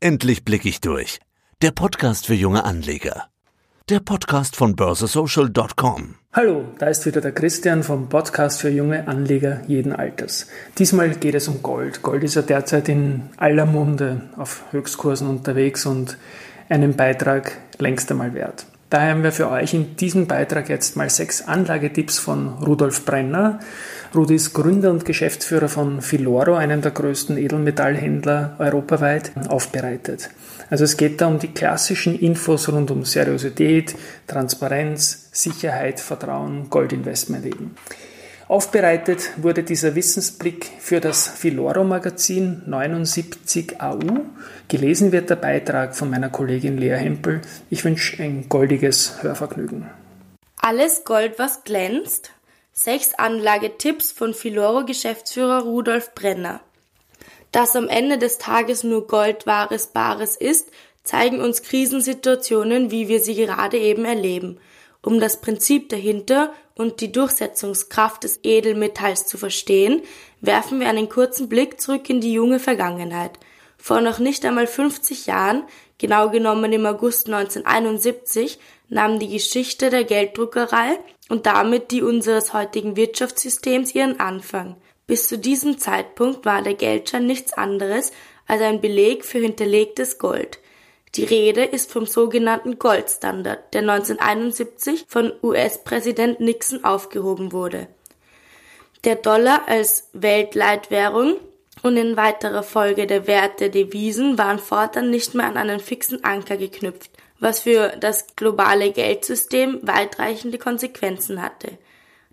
Endlich blick ich durch. Der Podcast für junge Anleger. Der Podcast von börsesocial.com. Hallo, da ist wieder der Christian vom Podcast für junge Anleger jeden Alters. Diesmal geht es um Gold. Gold ist ja derzeit in aller Munde auf Höchstkursen unterwegs und einen Beitrag längst einmal wert. Daher haben wir für euch in diesem Beitrag jetzt mal sechs Anlagetipps von Rudolf Brenner. Rudi ist Gründer und Geschäftsführer von Filoro, einem der größten Edelmetallhändler europaweit, aufbereitet. Also es geht da um die klassischen Infos rund um Seriosität, Transparenz, Sicherheit, Vertrauen, Goldinvestment eben. Aufbereitet wurde dieser Wissensblick für das Filoro Magazin 79 AU. Gelesen wird der Beitrag von meiner Kollegin Lea Hempel. Ich wünsche ein goldiges Hörvergnügen. Alles Gold, was glänzt? Sechs Anlagetipps von Filoro Geschäftsführer Rudolf Brenner. Dass am Ende des Tages nur Gold wahres Bares ist, zeigen uns Krisensituationen, wie wir sie gerade eben erleben. Um das Prinzip dahinter und die Durchsetzungskraft des Edelmetalls zu verstehen, werfen wir einen kurzen Blick zurück in die junge Vergangenheit. Vor noch nicht einmal 50 Jahren, genau genommen im August 1971, nahm die Geschichte der Gelddruckerei und damit die unseres heutigen Wirtschaftssystems ihren Anfang. Bis zu diesem Zeitpunkt war der Geldschein nichts anderes als ein Beleg für hinterlegtes Gold. Die Rede ist vom sogenannten Goldstandard, der 1971 von US-Präsident Nixon aufgehoben wurde. Der Dollar als Weltleitwährung und in weiterer Folge der Wert der Devisen waren fortan nicht mehr an einen fixen Anker geknüpft, was für das globale Geldsystem weitreichende Konsequenzen hatte.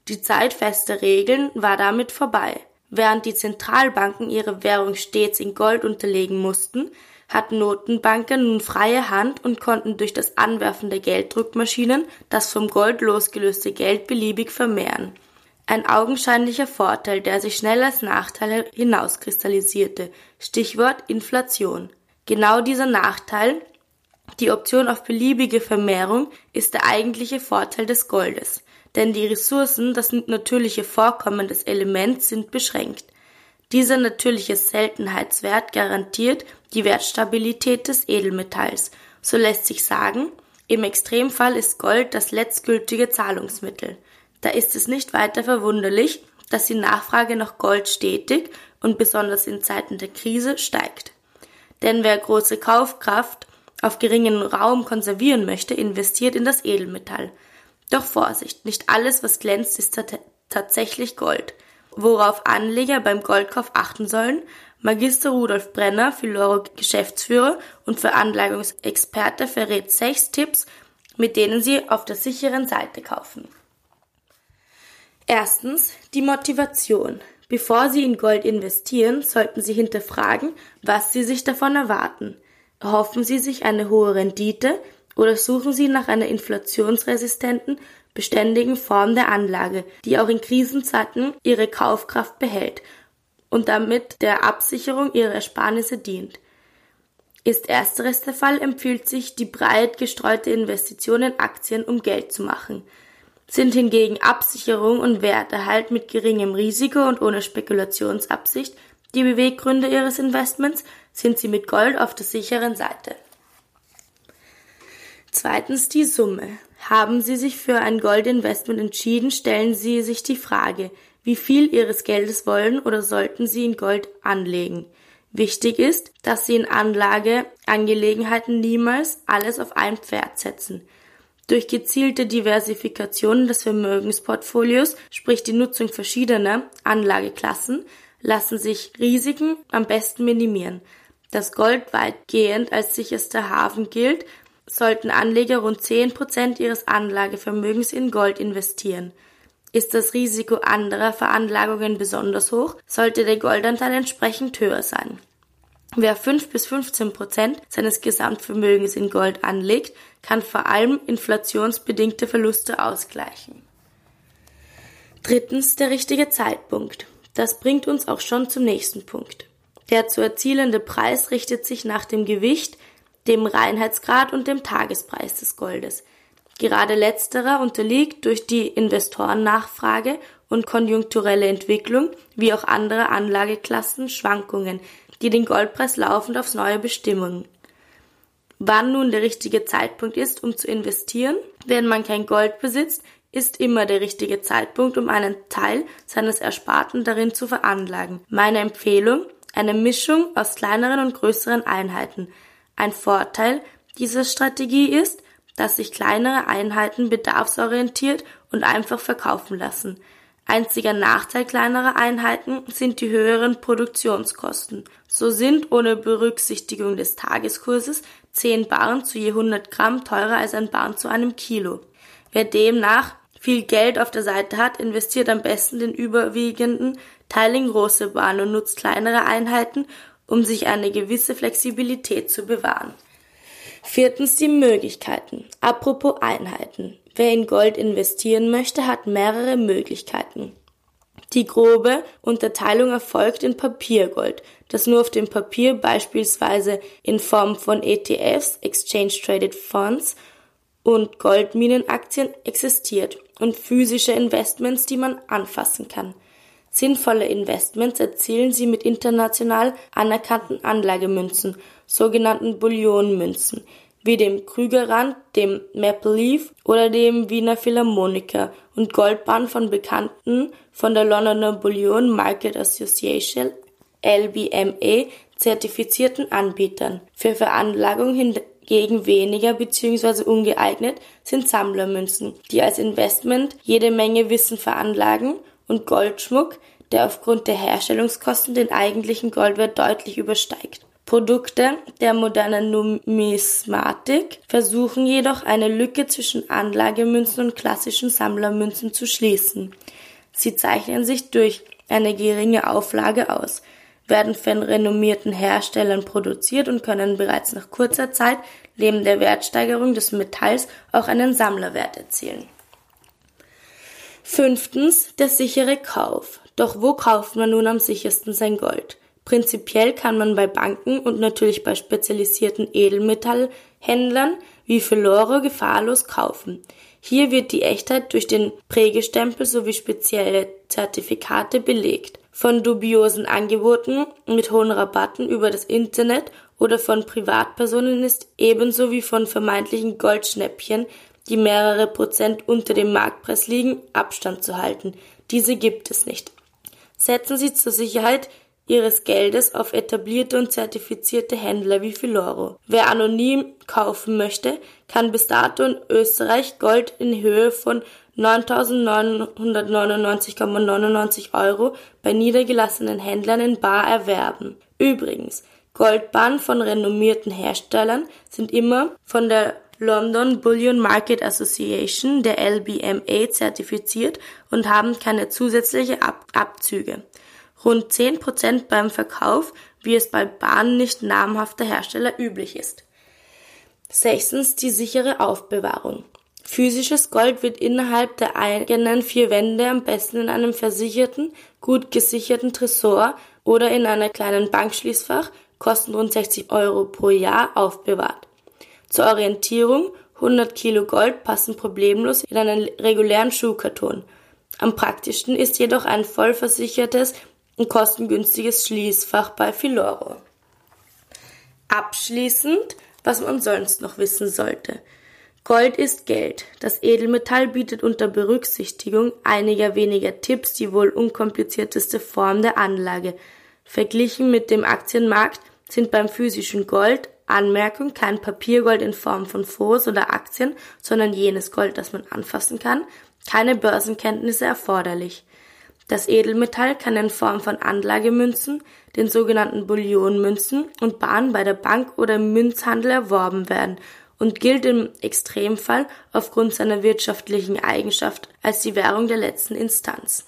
Die Zeit fester Regeln war damit vorbei. Während die Zentralbanken ihre Währung stets in Gold unterlegen mussten, hatten Notenbanker nun freie Hand und konnten durch das Anwerfen der Gelddruckmaschinen das vom Gold losgelöste Geld beliebig vermehren. Ein augenscheinlicher Vorteil, der sich schnell als Nachteil hinauskristallisierte. Stichwort Inflation. Genau dieser Nachteil, die Option auf beliebige Vermehrung, ist der eigentliche Vorteil des Goldes. Denn die Ressourcen, das natürliche Vorkommen des Elements, sind beschränkt. Dieser natürliche Seltenheitswert garantiert die Wertstabilität des Edelmetalls. So lässt sich sagen, im Extremfall ist Gold das letztgültige Zahlungsmittel. Da ist es nicht weiter verwunderlich, dass die Nachfrage nach Gold stetig und besonders in Zeiten der Krise steigt. Denn wer große Kaufkraft auf geringen Raum konservieren möchte, investiert in das Edelmetall. Doch Vorsicht, nicht alles, was glänzt, ist tatsächlich Gold. Worauf Anleger beim Goldkauf achten sollen, Magister Rudolf Brenner, Philoro Geschäftsführer und Veranlagungsexperte verrät sechs Tipps, mit denen Sie auf der sicheren Seite kaufen. Erstens die Motivation. Bevor Sie in Gold investieren, sollten Sie hinterfragen, was Sie sich davon erwarten. Erhoffen Sie sich eine hohe Rendite oder suchen Sie nach einer inflationsresistenten, beständigen Form der Anlage, die auch in Krisenzeiten ihre Kaufkraft behält und damit der Absicherung ihrer Ersparnisse dient. Ist ersteres der Fall, empfiehlt sich die breit gestreute Investition in Aktien, um Geld zu machen – sind hingegen Absicherung und Werterhalt mit geringem Risiko und ohne Spekulationsabsicht die Beweggründe Ihres Investments, sind Sie mit Gold auf der sicheren Seite. Zweitens die Summe. Haben Sie sich für ein Goldinvestment entschieden, stellen Sie sich die Frage, wie viel Ihres Geldes wollen oder sollten Sie in Gold anlegen. Wichtig ist, dass Sie in Anlageangelegenheiten niemals alles auf ein Pferd setzen. Durch gezielte Diversifikation des Vermögensportfolios, sprich die Nutzung verschiedener Anlageklassen, lassen sich Risiken am besten minimieren. Das Gold weitgehend als sicherster Hafen gilt, sollten Anleger rund 10% ihres Anlagevermögens in Gold investieren. Ist das Risiko anderer Veranlagungen besonders hoch, sollte der Goldanteil entsprechend höher sein. Wer 5 bis 15 Prozent seines Gesamtvermögens in Gold anlegt, kann vor allem inflationsbedingte Verluste ausgleichen. Drittens der richtige Zeitpunkt. Das bringt uns auch schon zum nächsten Punkt. Der zu erzielende Preis richtet sich nach dem Gewicht, dem Reinheitsgrad und dem Tagespreis des Goldes. Gerade letzterer unterliegt durch die Investorennachfrage und konjunkturelle Entwicklung wie auch andere Anlageklassen Schwankungen, die den Goldpreis laufend aufs Neue bestimmen. Wann nun der richtige Zeitpunkt ist, um zu investieren? Wenn man kein Gold besitzt, ist immer der richtige Zeitpunkt, um einen Teil seines Ersparten darin zu veranlagen. Meine Empfehlung, eine Mischung aus kleineren und größeren Einheiten. Ein Vorteil dieser Strategie ist, dass sich kleinere Einheiten bedarfsorientiert und einfach verkaufen lassen. Einziger Nachteil kleinerer Einheiten sind die höheren Produktionskosten. So sind ohne Berücksichtigung des Tageskurses 10 Barren zu je 100 Gramm teurer als ein Barren zu einem Kilo. Wer demnach viel Geld auf der Seite hat, investiert am besten den überwiegenden Teil in große Barren und nutzt kleinere Einheiten, um sich eine gewisse Flexibilität zu bewahren. Viertens die Möglichkeiten. Apropos Einheiten. Wer in Gold investieren möchte, hat mehrere Möglichkeiten. Die grobe Unterteilung erfolgt in Papiergold, das nur auf dem Papier beispielsweise in Form von ETFs, Exchange Traded Funds und Goldminenaktien existiert und physische Investments, die man anfassen kann. Sinnvolle Investments erzielen sie mit international anerkannten Anlagemünzen, sogenannten Bullionmünzen, wie dem Krügerrand, dem Maple Leaf oder dem Wiener Philharmoniker und Goldbahn von bekannten von der Londoner Bullion Market Association LBMA zertifizierten Anbietern. Für Veranlagung hingegen weniger bzw. ungeeignet sind Sammlermünzen, die als Investment jede Menge Wissen veranlagen und Goldschmuck, der aufgrund der Herstellungskosten den eigentlichen Goldwert deutlich übersteigt. Produkte der modernen Numismatik versuchen jedoch eine Lücke zwischen Anlagemünzen und klassischen Sammlermünzen zu schließen. Sie zeichnen sich durch eine geringe Auflage aus, werden von renommierten Herstellern produziert und können bereits nach kurzer Zeit neben der Wertsteigerung des Metalls auch einen Sammlerwert erzielen. Fünftens, der sichere Kauf. Doch wo kauft man nun am sichersten sein Gold? Prinzipiell kann man bei Banken und natürlich bei spezialisierten Edelmetallhändlern wie Filoro gefahrlos kaufen. Hier wird die Echtheit durch den Prägestempel sowie spezielle Zertifikate belegt. Von dubiosen Angeboten mit hohen Rabatten über das Internet oder von Privatpersonen ist ebenso wie von vermeintlichen Goldschnäppchen, die mehrere Prozent unter dem Marktpreis liegen, Abstand zu halten. Diese gibt es nicht. Setzen Sie zur Sicherheit ihres Geldes auf etablierte und zertifizierte Händler wie Filoro. Wer anonym kaufen möchte, kann bis dato in Österreich Gold in Höhe von 9.999,99 Euro bei niedergelassenen Händlern in Bar erwerben. Übrigens, Goldbahnen von renommierten Herstellern sind immer von der London Bullion Market Association, der LBMA, zertifiziert und haben keine zusätzliche Ab Abzüge rund 10% beim Verkauf, wie es bei Bahnen nicht namhafter Hersteller üblich ist. Sechstens die sichere Aufbewahrung. Physisches Gold wird innerhalb der eigenen vier Wände am besten in einem versicherten, gut gesicherten Tresor oder in einer kleinen Bankschließfach, kosten rund 60 Euro pro Jahr, aufbewahrt. Zur Orientierung 100 Kilo Gold passen problemlos in einen regulären Schuhkarton. Am praktischsten ist jedoch ein vollversichertes ein kostengünstiges Schließfach bei Filoro. Abschließend, was man sonst noch wissen sollte. Gold ist Geld. Das Edelmetall bietet unter Berücksichtigung einiger weniger Tipps die wohl unkomplizierteste Form der Anlage. Verglichen mit dem Aktienmarkt sind beim physischen Gold Anmerkung kein Papiergold in Form von Fonds oder Aktien, sondern jenes Gold, das man anfassen kann, keine Börsenkenntnisse erforderlich. Das Edelmetall kann in Form von Anlagemünzen, den sogenannten Bullionmünzen und Bahnen bei der Bank oder im Münzhandel erworben werden und gilt im Extremfall aufgrund seiner wirtschaftlichen Eigenschaft als die Währung der letzten Instanz.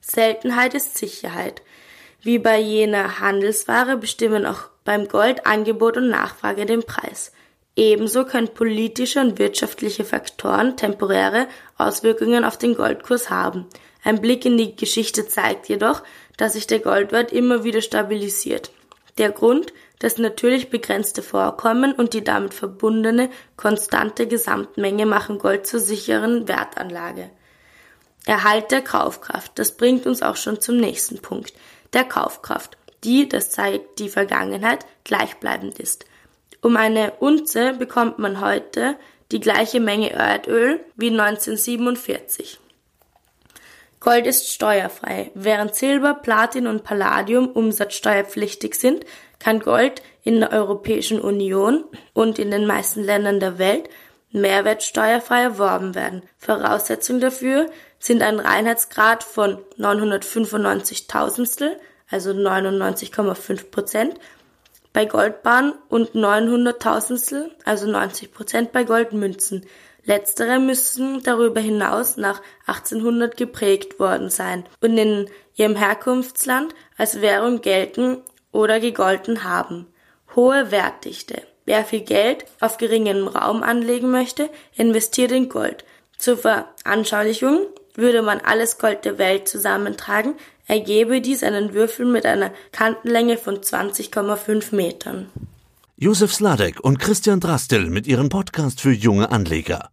Seltenheit ist Sicherheit. Wie bei jener Handelsware bestimmen auch beim Gold Angebot und Nachfrage den Preis. Ebenso können politische und wirtschaftliche Faktoren temporäre Auswirkungen auf den Goldkurs haben. Ein Blick in die Geschichte zeigt jedoch, dass sich der Goldwert immer wieder stabilisiert. Der Grund, das natürlich begrenzte Vorkommen und die damit verbundene konstante Gesamtmenge machen Gold zur sicheren Wertanlage. Erhalt der Kaufkraft. Das bringt uns auch schon zum nächsten Punkt. Der Kaufkraft. Die, das zeigt die Vergangenheit, gleichbleibend ist. Um eine Unze bekommt man heute die gleiche Menge Erdöl wie 1947. Gold ist steuerfrei. Während Silber, Platin und Palladium umsatzsteuerpflichtig sind, kann Gold in der Europäischen Union und in den meisten Ländern der Welt mehrwertsteuerfrei erworben werden. Voraussetzung dafür sind ein Reinheitsgrad von 995 Tausendstel, also 99,5 Prozent, bei Goldbahn und 900 Tausendstel, also 90 Prozent bei Goldmünzen. Letztere müssen darüber hinaus nach 1800 geprägt worden sein und in ihrem Herkunftsland als Währung gelten oder gegolten haben. Hohe Wertdichte. Wer viel Geld auf geringem Raum anlegen möchte, investiert in Gold. Zur Veranschaulichung würde man alles Gold der Welt zusammentragen, ergebe dies einen Würfel mit einer Kantenlänge von 20,5 Metern. Josef Sladek und Christian Drastil mit ihrem Podcast für junge Anleger.